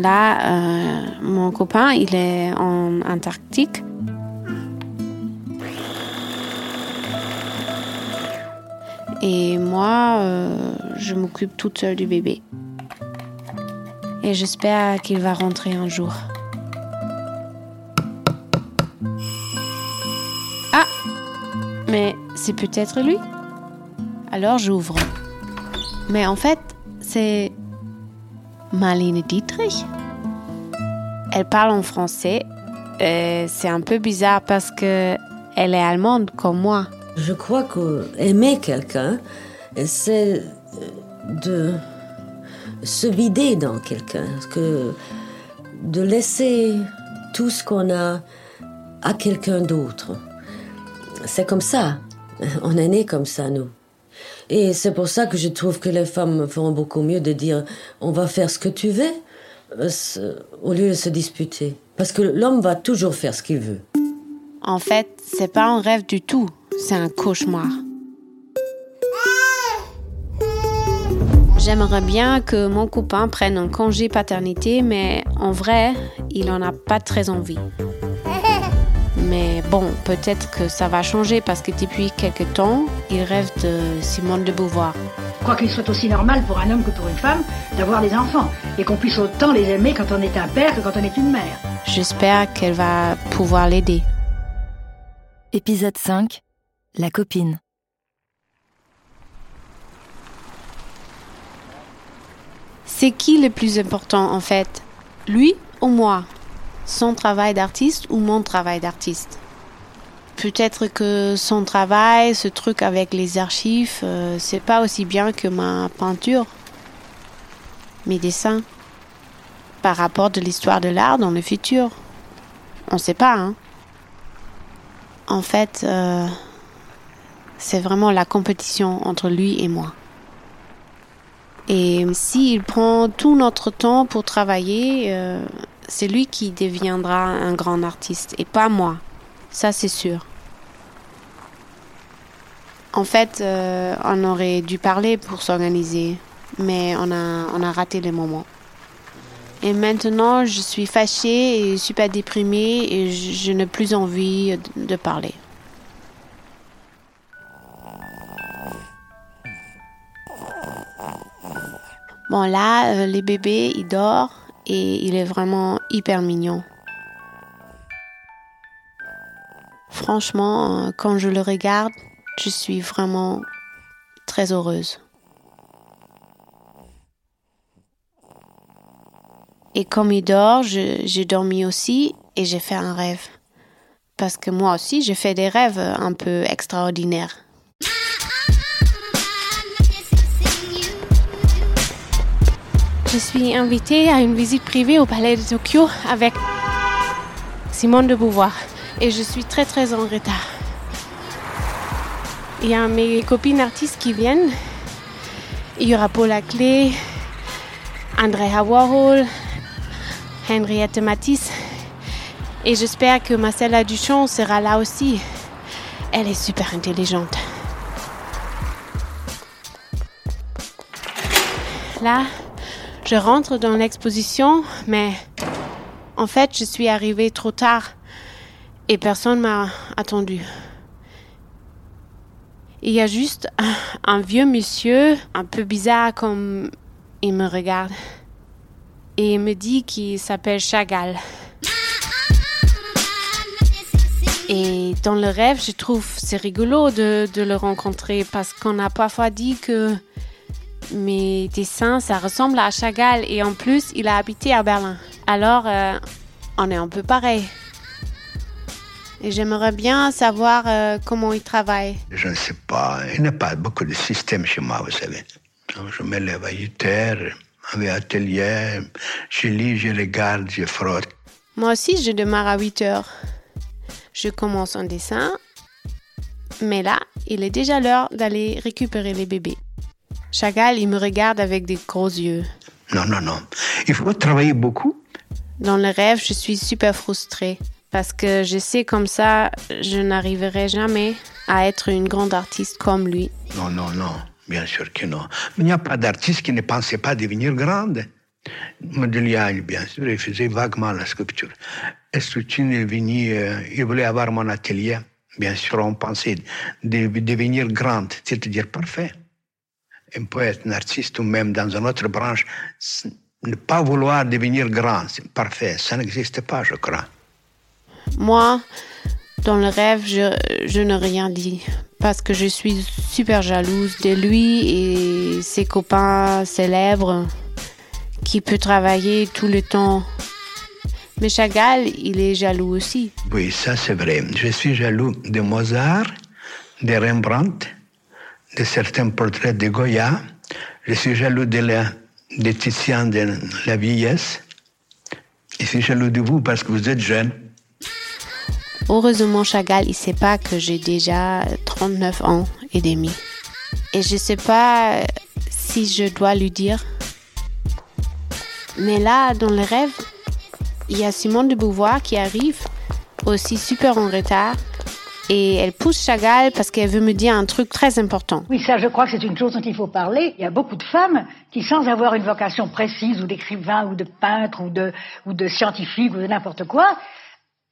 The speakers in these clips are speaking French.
Là, euh, mon copain, il est en Antarctique. Et moi, euh, je m'occupe toute seule du bébé. Et j'espère qu'il va rentrer un jour. Ah Mais c'est peut-être lui. Alors j'ouvre. Mais en fait, c'est Marlene Dietrich. Elle parle en français. C'est un peu bizarre parce que elle est allemande comme moi. Je crois qu'aimer quelqu'un, c'est de se vider dans quelqu'un, que de laisser tout ce qu'on a à quelqu'un d'autre. C'est comme ça. On est né comme ça, nous. Et c'est pour ça que je trouve que les femmes feront beaucoup mieux de dire on va faire ce que tu veux euh, au lieu de se disputer. Parce que l'homme va toujours faire ce qu'il veut. En fait, c'est pas un rêve du tout, c'est un cauchemar. J'aimerais bien que mon copain prenne un congé paternité, mais en vrai, il en a pas très envie. Mais bon, peut-être que ça va changer parce que depuis quelques temps, il rêve de Simone de Beauvoir. Quoi qu'il soit aussi normal pour un homme que pour une femme d'avoir des enfants et qu'on puisse autant les aimer quand on est un père que quand on est une mère. J'espère qu'elle va pouvoir l'aider. Épisode 5 La copine. C'est qui le plus important en fait? Lui ou moi? Son travail d'artiste ou mon travail d'artiste Peut-être que son travail, ce truc avec les archives, euh, c'est pas aussi bien que ma peinture, mes dessins, par rapport de l'histoire de l'art dans le futur. On sait pas, hein. En fait, euh, c'est vraiment la compétition entre lui et moi. Et s'il prend tout notre temps pour travailler, euh, c'est lui qui deviendra un grand artiste et pas moi. Ça, c'est sûr. En fait, euh, on aurait dû parler pour s'organiser, mais on a, on a raté le moment. Et maintenant, je suis fâchée et super déprimée et je, n'ai plus envie de, parler. Bon là, euh, les bébés, il dort et il est vraiment hyper mignon. Franchement, euh, quand je le regarde, je suis vraiment très heureuse. Et comme il dort, j'ai dormi aussi et j'ai fait un rêve. Parce que moi aussi, j'ai fait des rêves un peu extraordinaires. Je suis invitée à une visite privée au palais de Tokyo avec Simone de Beauvoir et je suis très très en retard. Il y a mes copines artistes qui viennent. Il y aura Paula Clé, Andrea Warhol, Henriette Matisse et j'espère que Marcella Duchamp sera là aussi. Elle est super intelligente. Là, je rentre dans l'exposition, mais en fait, je suis arrivée trop tard et personne m'a attendu. Il y a juste un, vieux monsieur, un peu bizarre comme il me regarde. Et il me dit qu'il s'appelle Chagall. Et dans le rêve, je trouve c'est rigolo de, de le rencontrer parce qu'on a parfois dit que mes dessins, ça ressemble à Chagall et en plus, il a habité à Berlin. Alors, euh, on est un peu pareil. Et j'aimerais bien savoir euh, comment il travaille. Je ne sais pas. Il n'y a pas beaucoup de système chez moi, vous savez. Je me lève à 8 heures, avec atelier, je lis, je regarde, je frotte. Moi aussi, je démarre à 8 heures. Je commence un dessin, mais là, il est déjà l'heure d'aller récupérer les bébés. Chagall, il me regarde avec des gros yeux. Non, non, non. Il faut travailler beaucoup? Dans le rêve, je suis super frustrée parce que je sais comme ça, je n'arriverai jamais à être une grande artiste comme lui. Non, non, non. Bien sûr que non. Mais il n'y a pas d'artiste qui ne pensait pas devenir grande. Modigliani, bien sûr, il faisait vaguement la sculpture. Estucine est venu, euh, il voulait avoir mon atelier? Bien sûr, on pensait de, devenir grande, c'est-à-dire parfait. Un poète, un artiste ou même dans une autre branche, ne pas vouloir devenir grand, c'est parfait. Ça n'existe pas, je crois. Moi, dans le rêve, je, je n'ai rien dit parce que je suis super jalouse de lui et ses copains célèbres qui peut travailler tout le temps. Mais Chagall, il est jaloux aussi. Oui, ça c'est vrai. Je suis jaloux de Mozart, de Rembrandt, de certains portraits de Goya. Je suis jaloux de, la, de Titian de la vieillesse. Je suis jaloux de vous parce que vous êtes jeune. Heureusement, Chagall, il sait pas que j'ai déjà 39 ans et demi. Et je sais pas si je dois lui dire. Mais là, dans le rêve, il y a Simone de Beauvoir qui arrive, aussi super en retard. Et elle pousse Chagall parce qu'elle veut me dire un truc très important. Oui, ça, je crois que c'est une chose dont il faut parler. Il y a beaucoup de femmes qui, sans avoir une vocation précise, ou d'écrivain, ou de peintre, ou de, ou de scientifique, ou de n'importe quoi,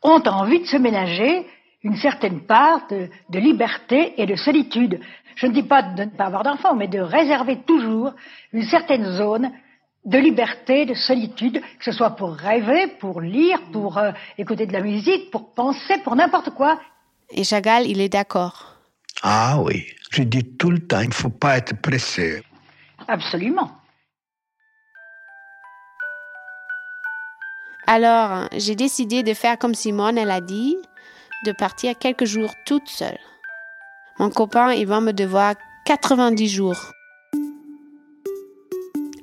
ont envie de se ménager une certaine part de, liberté et de solitude. Je ne dis pas de ne pas avoir d'enfants, mais de réserver toujours une certaine zone de liberté, de solitude, que ce soit pour rêver, pour lire, pour euh, écouter de la musique, pour penser, pour n'importe quoi. Et Chagall, il est d'accord. Ah oui, je dis tout le temps, il ne faut pas être pressé. Absolument. Alors, j'ai décidé de faire comme Simone, elle a dit, de partir quelques jours toute seule. Mon copain, il va me devoir 90 jours.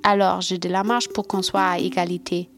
Alors, j'ai de la marge pour qu'on soit à égalité.